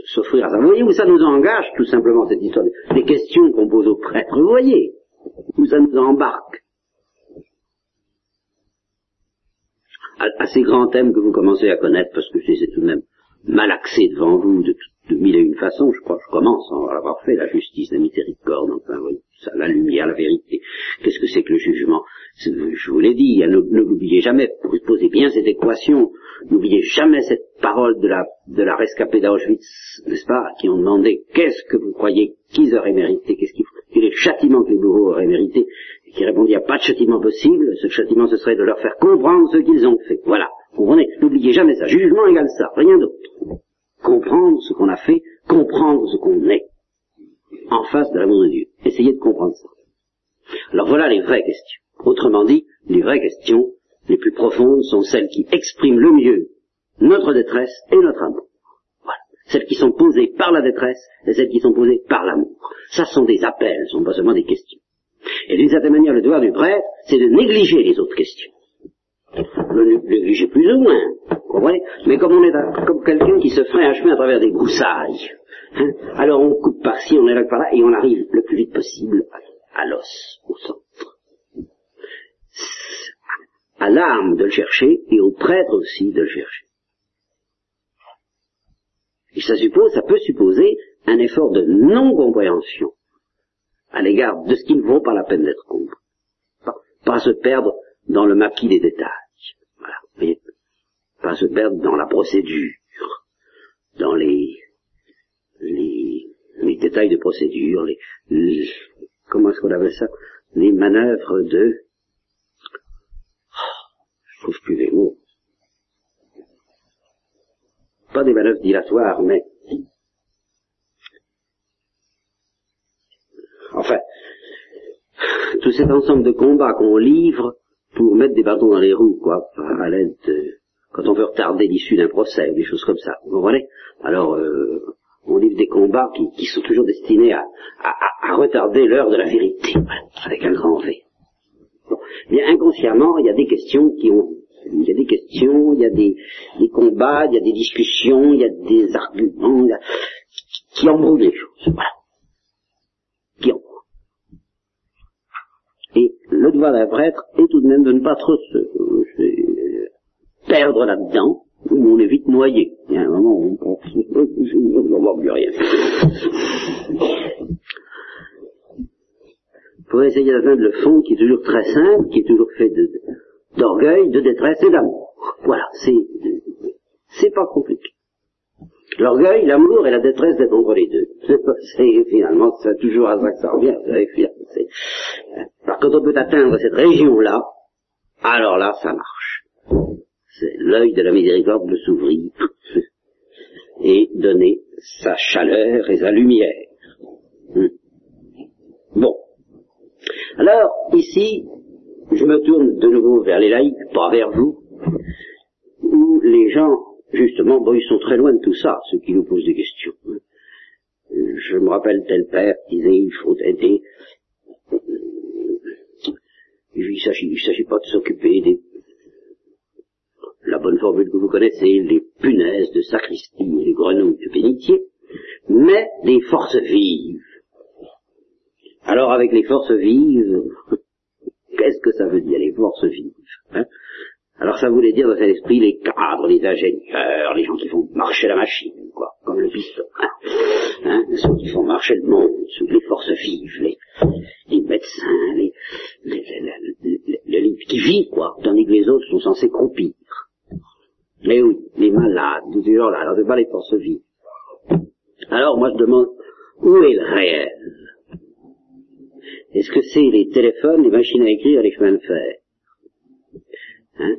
[SPEAKER 2] s'offrir à ça. Vous voyez où ça nous engage tout simplement cette histoire des questions qu'on pose aux prêtres, vous voyez où ça nous embarque. À, ces grands thèmes que vous commencez à connaître, parce que ai tout de même malaxés devant vous de, de mille et une façons, je crois, je commence à avoir fait, la justice, la miséricorde, enfin, oui, ça, la lumière, la vérité. Qu'est-ce que c'est que le jugement? Je vous l'ai dit, ne, l'oubliez jamais, posez bien cette équation, n'oubliez jamais cette parole de la, de la rescapée d'Auschwitz, n'est-ce pas, qui ont demandé qu'est-ce que vous croyez qu'ils auraient mérité, qu'est-ce qu'il quel est le châtiment que les bourreaux auraient mérité, qui répondit, il n'y a pas de châtiment possible, ce châtiment ce serait de leur faire comprendre ce qu'ils ont fait. Voilà. Comprenez N'oubliez jamais ça. Jugement égale ça, rien d'autre. Comprendre ce qu'on a fait, comprendre ce qu'on est. En face de l'amour de Dieu. Essayez de comprendre ça. Alors voilà les vraies questions. Autrement dit, les vraies questions les plus profondes sont celles qui expriment le mieux notre détresse et notre amour. Voilà. Celles qui sont posées par la détresse et celles qui sont posées par l'amour. Ça sont des appels, ce ne sont pas seulement des questions. Et d'une certaine manière, le devoir du prêtre, c'est de négliger les autres questions. Le négliger plus ou moins, vous comprenez? Mais comme on est comme quelqu'un qui se ferait un chemin à travers des broussailles, hein, alors on coupe par-ci, on est là par là, et on arrive le plus vite possible à l'os, au centre. À l'âme de le chercher, et au prêtre aussi de le chercher. Et ça suppose, ça peut supposer un effort de non-compréhension à l'égard de ce qui ne vaut pas la peine d'être compris. Pas, se perdre dans le maquis des détails. Voilà, voyez? Pas se perdre dans la procédure, dans les, les, les détails de procédure, les, les comment est-ce qu'on appelle ça? Les manœuvres de... Oh, je trouve plus les mots. pas des manœuvres dilatoires, mais enfin, tout cet ensemble de combats qu'on livre pour mettre des bâtons dans les roues, quoi, à l'aide de, quand on veut retarder l'issue d'un procès, des choses comme ça, vous comprenez? Alors, euh, on livre des combats qui, sont toujours destinés à, retarder l'heure de la vérité, avec un grand V. Bon. Bien inconsciemment, il y a des questions qui ont il y a des questions, il y a des, combats, il y a des discussions, il y a des arguments qui embrouillent les choses. Voilà. Qui embrouillent. Et le devoir d'un prêtre est tout de même de ne pas trop se, perdre là-dedans, où on est vite noyé. Il y a un moment où on <laughs> ne plus rien. Pour essayer d'atteindre le fond qui est toujours très simple, qui est toujours fait d'orgueil, de, détresse et d'amour. Voilà, c'est pas compliqué. L'orgueil, l'amour et la détresse d'être entre les deux. <laughs> C'est finalement, c'est toujours à ça que ça revient. Alors quand on peut atteindre cette région-là, alors là, ça marche l'œil de la miséricorde de s'ouvrir <laughs> et donner sa chaleur et sa lumière. Hmm. Bon. Alors, ici, je me tourne de nouveau vers les laïcs, pas vers vous, où les gens, justement, bon, ils sont très loin de tout ça, ceux qui nous posent des questions. Je me rappelle tel père qui disait, il faut aider. Il ne s'agit pas de s'occuper des la bonne formule que vous connaissez, les punaises de sacristie et les grenouilles de bénitier, mais des forces vives. Alors avec les forces vives, <laughs> qu'est-ce que ça veut dire les forces vives hein? Alors ça voulait dire dans cet esprit les cadres, les ingénieurs, les gens qui font marcher la machine, quoi, comme le piston, hein, hein ceux qui font marcher le monde, les forces vives, les, les médecins, les, les, les, qui vivent, quoi, tandis que les autres sont censés croupir. Mais oui, les malades, tout ce genre-là, alors c'est pas les forces vives. Alors moi je demande, où est le réel? Est-ce que c'est les téléphones, les machines à écrire, les chemins de fer? Hein?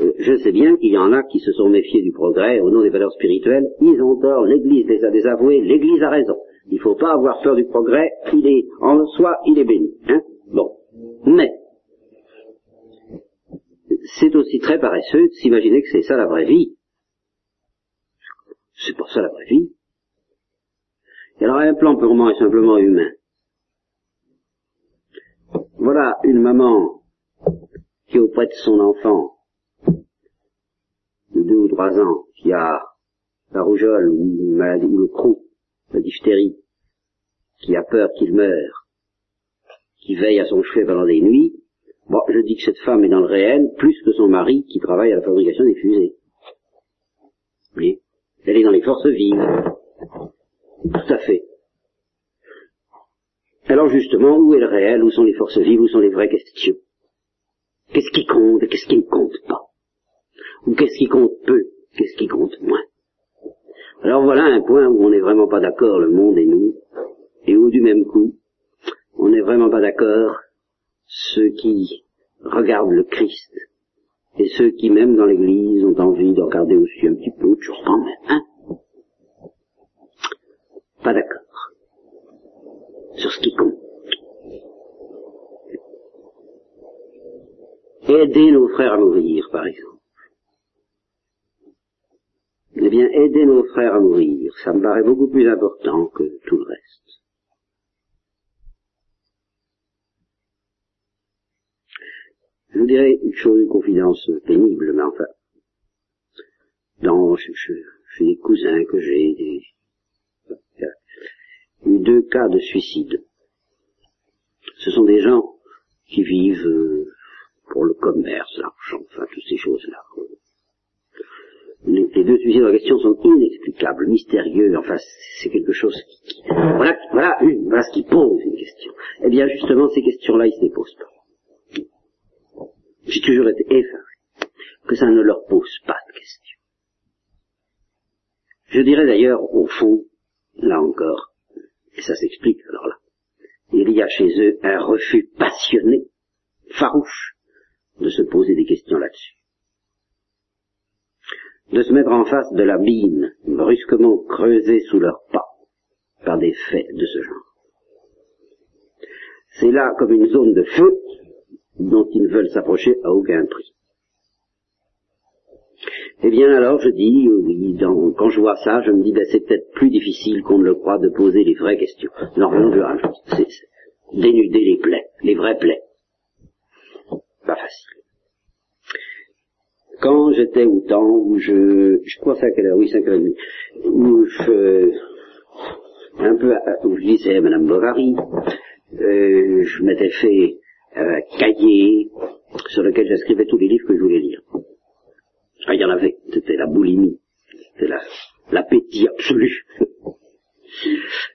[SPEAKER 2] Euh, Je sais bien qu'il y en a qui se sont méfiés du progrès au nom des valeurs spirituelles. Ils ont tort, l'Église les a désavoués, l'Église a raison. Il ne faut pas avoir peur du progrès, il est en soi, il est béni. Hein bon. Mais, c'est aussi très paresseux de s'imaginer que c'est ça la vraie vie. C'est pas ça la vraie vie. Et alors un plan purement et simplement humain. Voilà une maman qui est auprès de son enfant de deux ou trois ans, qui a la rougeole ou une maladie, ou le crou, la diphtérie, qui a peur qu'il meure, qui veille à son chevet pendant des nuits, Bon, je dis que cette femme est dans le réel plus que son mari qui travaille à la fabrication des fusées. Oui. Elle est dans les forces vives. Tout à fait. Alors justement, où est le réel? Où sont les forces vives? Où sont les vraies questions? Qu'est-ce qui compte? Et qu'est-ce qui ne compte pas? Ou qu'est-ce qui compte peu Qu'est-ce qui compte moins? Alors voilà un point où on n'est vraiment pas d'accord, le monde et nous, et où du même coup, on n'est vraiment pas d'accord ceux qui regardent le Christ et ceux qui, même dans l'Église, ont envie de regarder aussi un petit peu chose quand même, hein? Pas d'accord. Sur ce qui compte. Aider nos frères à mourir, par exemple. Eh bien, aider nos frères à mourir, ça me paraît beaucoup plus important que tout le reste. Je vous dirais une chose, une confidence pénible, mais enfin, dans, je, je, des cousins que j'ai, des, eu deux cas de suicide. Ce sont des gens qui vivent euh, pour le commerce, l'argent, enfin toutes ces choses-là. Les, deux suicides en question sont inexplicables, mystérieux, enfin c'est quelque chose qui, voilà, voilà, voilà ce qui pose une question. Eh bien justement ces questions-là, ils se les posent pas. J'ai toujours été effaré que ça ne leur pose pas de questions. Je dirais d'ailleurs, au fond, là encore, et ça s'explique alors là, il y a chez eux un refus passionné, farouche, de se poser des questions là-dessus. De se mettre en face de l'abîme brusquement creusé sous leurs pas par des faits de ce genre. C'est là comme une zone de feu dont ils ne veulent s'approcher à aucun prix. Eh bien alors je dis, oui, quand je vois ça, je me dis, ben, c'est peut-être plus difficile qu'on ne le croit de poser les vraies questions. Non, je rajoute, c'est dénuder les plaies, les vraies plaies. Pas facile. Quand j'étais au temps où je, je crois à quelle heure, oui, 5 heures où je, un peu, où je disais Madame Bovary, euh, je m'étais fait un cahier sur lequel j'écrivais tous les livres que je voulais lire. Ah, il y en avait, c'était la boulimie, c'était l'appétit absolu.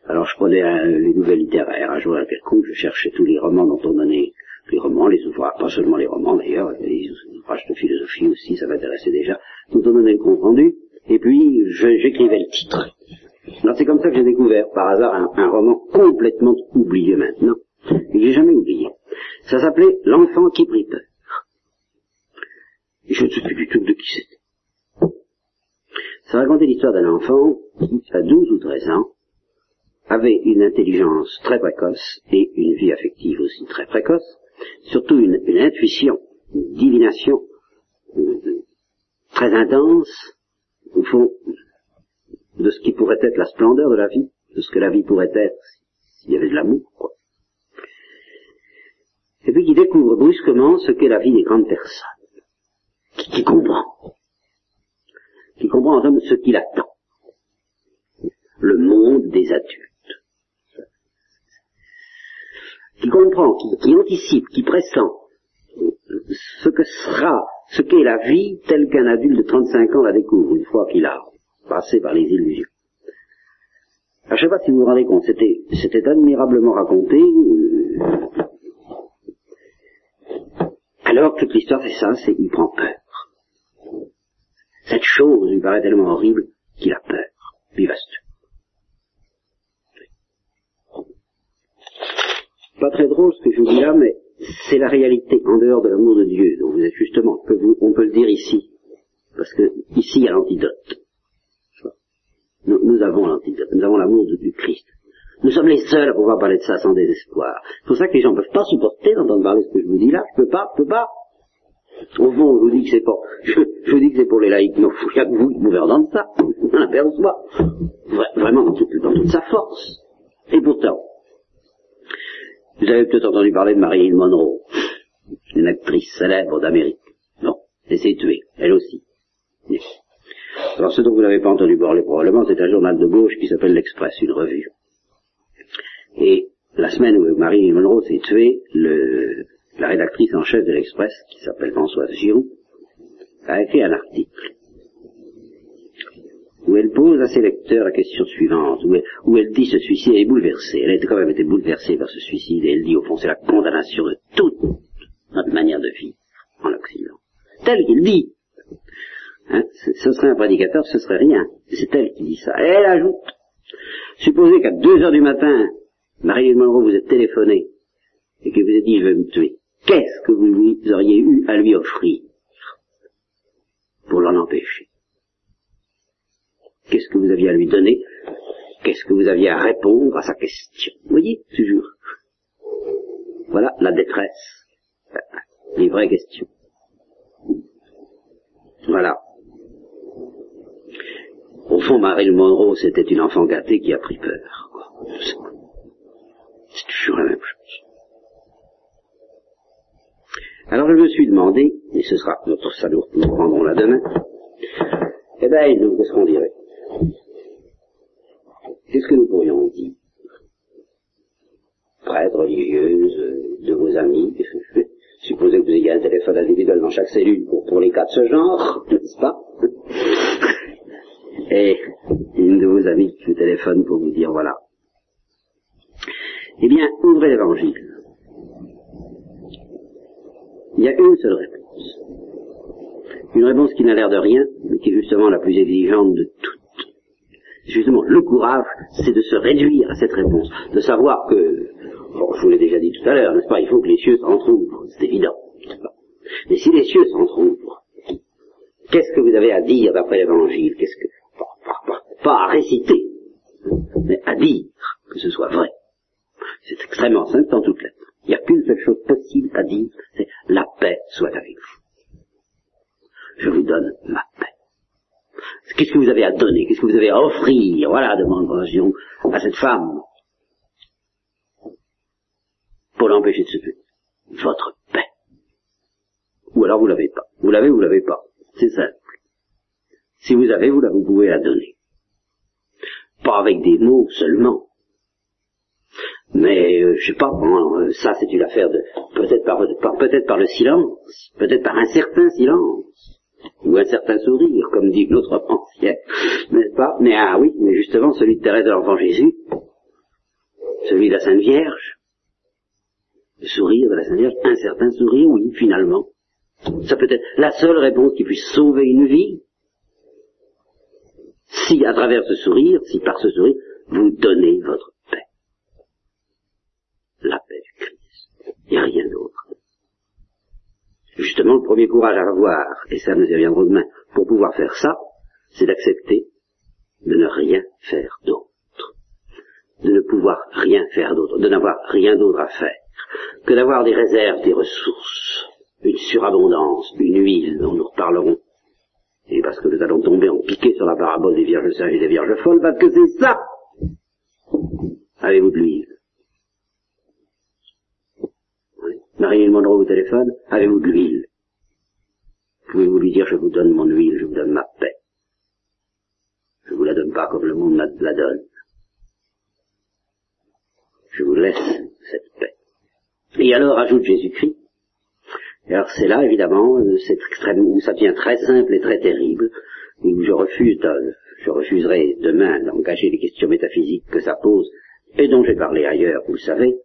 [SPEAKER 2] Alors je prenais les nouvelles littéraires, un jour à quelconque, je cherchais tous les romans dont on donnait, les romans, les ouvrages, pas seulement les romans d'ailleurs, les ouvrages de philosophie aussi, ça m'intéressait déjà, on donnait le compte rendu, et puis j'écrivais le titre. Alors c'est comme ça que j'ai découvert par hasard un, roman complètement oublié maintenant, et que j'ai jamais oublié. Ça s'appelait L'enfant qui prit peur. Et je ne sais plus du tout de qui c'était. Ça racontait l'histoire d'un enfant qui, à 12 ou 13 ans, avait une intelligence très précoce et une vie affective aussi très précoce, surtout une, intuition, une divination euh, très intense, au fond, de ce qui pourrait être la splendeur de la vie, de ce que la vie pourrait être s'il y avait de l'amour, quoi. Et puis qui découvre brusquement ce qu'est la vie des grandes personnes, qui, comprend, qui comprend en somme ce qu'il attend, le monde des adultes, qui comprend, qui, anticipe, qui pressent ce que sera, ce qu'est la vie telle qu'un adulte de 35 ans la découvre une fois qu'il a passé par les illusions. Alors, je ne sais pas si vous vous rendez compte, c'était, admirablement raconté. Euh, alors toute l'histoire c'est ça, c'est il prend peur. Cette chose lui paraît tellement horrible qu'il a peur. Vivaste. Pas très drôle ce que je vous dis là, mais c'est la réalité en dehors de l'amour de Dieu dont vous êtes justement, que vous, on peut le dire ici. Parce que ici il y a l'antidote. Nous, avons l'antidote, nous avons l'amour du Christ. Nous sommes les seuls à pouvoir parler de ça sans désespoir. C'est pour ça que les gens ne peuvent pas supporter d'entendre parler de ce que je vous dis là. Je peux pas, je peux pas. Au fond, je vous dis que c'est pas, <laughs> je, vous dis que c'est pour les laïcs. Non, il n'y a que vous qui pouvez ça. <laughs> On l'aperçoit. Vraiment dans toute sa force. Et pourtant, vous avez peut-être entendu parler de Marilyn Monroe, une actrice célèbre d'Amérique. Non, elle s'est tuée, elle aussi. Alors ce dont vous n'avez pas entendu parler probablement, c'est un journal de gauche qui s'appelle l'Express, une revue. Et la semaine où Marie Monroe s'est tuée, la rédactrice en chef de l'Express, qui s'appelle Françoise Giroux, a écrit un article où elle pose à ses lecteurs la question suivante, où elle, dit ce suicide, est bouleversée, elle a quand même été bouleversée par ce suicide, et elle dit au fond c'est la condamnation de toute notre manière de vivre en Occident. Tel qu'il dit, Hein, ce serait un prédicateur, ce serait rien. C'est elle qui dit ça. Et elle ajoute, supposez qu'à deux heures du matin, Marilyn Monroe vous êtes téléphoné et que vous êtes dit je vais me tuer. Qu'est-ce que vous lui auriez eu à lui offrir pour l'en empêcher? Qu'est-ce que vous aviez à lui donner? Qu'est-ce que vous aviez à répondre à sa question? Vous voyez, toujours. Voilà la détresse. Les vraies questions. Voilà. Au fond, Marilyn Monroe, c'était une enfant gâtée qui a pris peur. C'est toujours la même chose. Alors je me suis demandé, et ce sera notre salaud, nous prendrons là demain, eh bien, qu'est-ce qu'on dirait? Qu'est-ce que nous pourrions dire? Prêtre, religieuse, de vos amis, supposez que vous ayez un téléphone individuel dans chaque cellule pour, pour les cas de ce genre, <laughs> n'est-ce pas? Et une de vos amies qui vous téléphone pour vous dire voilà. Eh bien, ouvrez l'évangile. Il y a une seule réponse. Une réponse qui n'a l'air de rien, mais qui est justement la plus exigeante de toutes. Justement, le courage, c'est de se réduire à cette réponse, de savoir que, bon, je vous l'ai déjà dit tout à l'heure, n'est-ce pas, il faut que les cieux s'entr'ouvrent, c'est évident. Mais si les cieux s'entr'ouvrent, Qu'est-ce que vous avez à dire d'après l'évangile? Qu'est-ce que pas, à réciter, mais à dire que ce soit vrai. C'est extrêmement simple dans toutes lettres. Il n'y a qu'une seule chose possible à dire, c'est la paix soit avec vous. Je vous donne ma paix. Qu'est-ce que vous avez à donner? Qu'est-ce que vous avez à offrir? Voilà, demande à cette femme. Pour l'empêcher de se tuer. Votre paix. Ou alors vous l'avez pas. Vous l'avez ou vous l'avez pas. C'est simple. Si vous avez, vous, la, pouvez la donner. Pas avec des mots seulement. Mais euh, je sais pas, euh, ça c'est une affaire de peut-être par, peut-être par le silence, peut-être par un certain silence, ou un certain sourire, comme dit notre ancien, n'est-ce pas? Mais ah oui, mais justement celui de Thérèse de l'Enfant Jésus, celui de la Sainte Vierge, le sourire de la Sainte Vierge, un certain sourire, oui, finalement. Ça peut être la seule réponse qui puisse sauver une vie. Si à travers ce sourire, si par ce sourire, vous donnez votre paix. La paix du Christ. A rien d'autre. Justement, le premier courage à avoir, et ça nous y reviendra demain, pour pouvoir faire ça, c'est d'accepter de ne rien faire d'autre. De ne pouvoir rien faire d'autre, de n'avoir rien d'autre à faire que d'avoir des réserves, des ressources, une surabondance, une huile dont nous reparlerons. Et parce que nous allons tomber en piqué sur la parabole des vierges sages et des vierges folles, parce que c'est ça Avez-vous de l'huile? Marie Monroe au téléphone, avez-vous de l'huile? Pouvez-vous lui dire, je vous donne mon huile, je vous donne ma paix? Je vous la donne pas comme le monde la donne. Je vous laisse cette paix. Et alors, ajoute Jésus-Christ, alors c'est là, évidemment, euh, c'est extrême, où ça devient très simple et très terrible, où je refuse, je refuserai demain d'engager les questions métaphysiques que ça pose, et dont j'ai parlé ailleurs, vous le savez.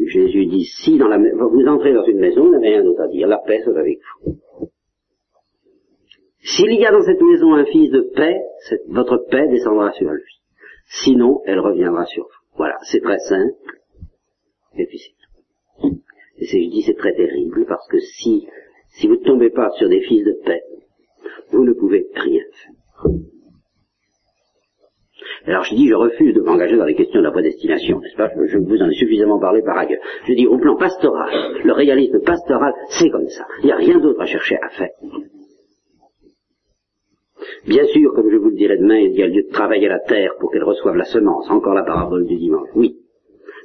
[SPEAKER 2] Jésus dit, si dans la, vous entrez dans une maison, vous n'avez rien d'autre à dire, la paix soit avec vous. S'il y a dans cette maison un fils de paix, votre paix descendra sur lui. Sinon, elle reviendra sur vous. Voilà, c'est très simple, et puis et je dis c'est très terrible parce que si vous ne tombez pas sur des fils de paix, vous ne pouvez rien faire. Alors je dis, je refuse de m'engager dans les questions de la prédestination, n'est-ce pas? Je, vous en ai suffisamment parlé par ailleurs. Je dis, au plan pastoral, le réalisme pastoral, c'est comme ça. Il n'y a rien d'autre à chercher à faire. Bien sûr, comme je vous le dirai demain, il y a lieu de travailler la terre pour qu'elle reçoive la semence. Encore la parabole du dimanche. Oui.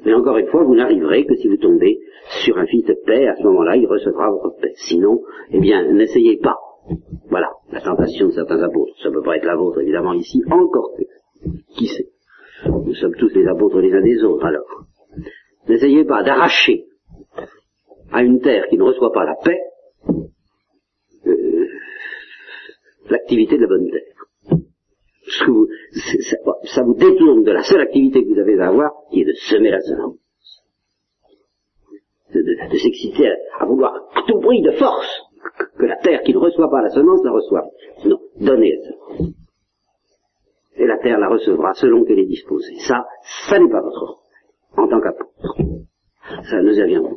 [SPEAKER 2] Mais encore une fois, vous n'arriverez que si vous tombez sur un fils de paix, à ce moment-là, il recevra votre paix. Sinon, eh bien, n'essayez pas. Voilà, la tentation de certains apôtres. Ça ne peut pas être la vôtre, évidemment, ici, encore que. Qui sait? Nous sommes tous les apôtres les uns des autres, alors. N'essayez pas d'arracher à une terre qui ne reçoit pas la paix euh, l'activité de la bonne terre ça, vous détourne de la seule activité que vous avez à avoir, qui est de semer la semence. De, s'exciter à, vouloir tout prix de force que la terre qui ne reçoit pas la semence la reçoive. Sinon, donnez la. Et la terre la recevra selon qu'elle est disposée. Ça, ça n'est pas votre rôle en tant qu'apôtre. Ça nous y reviendra.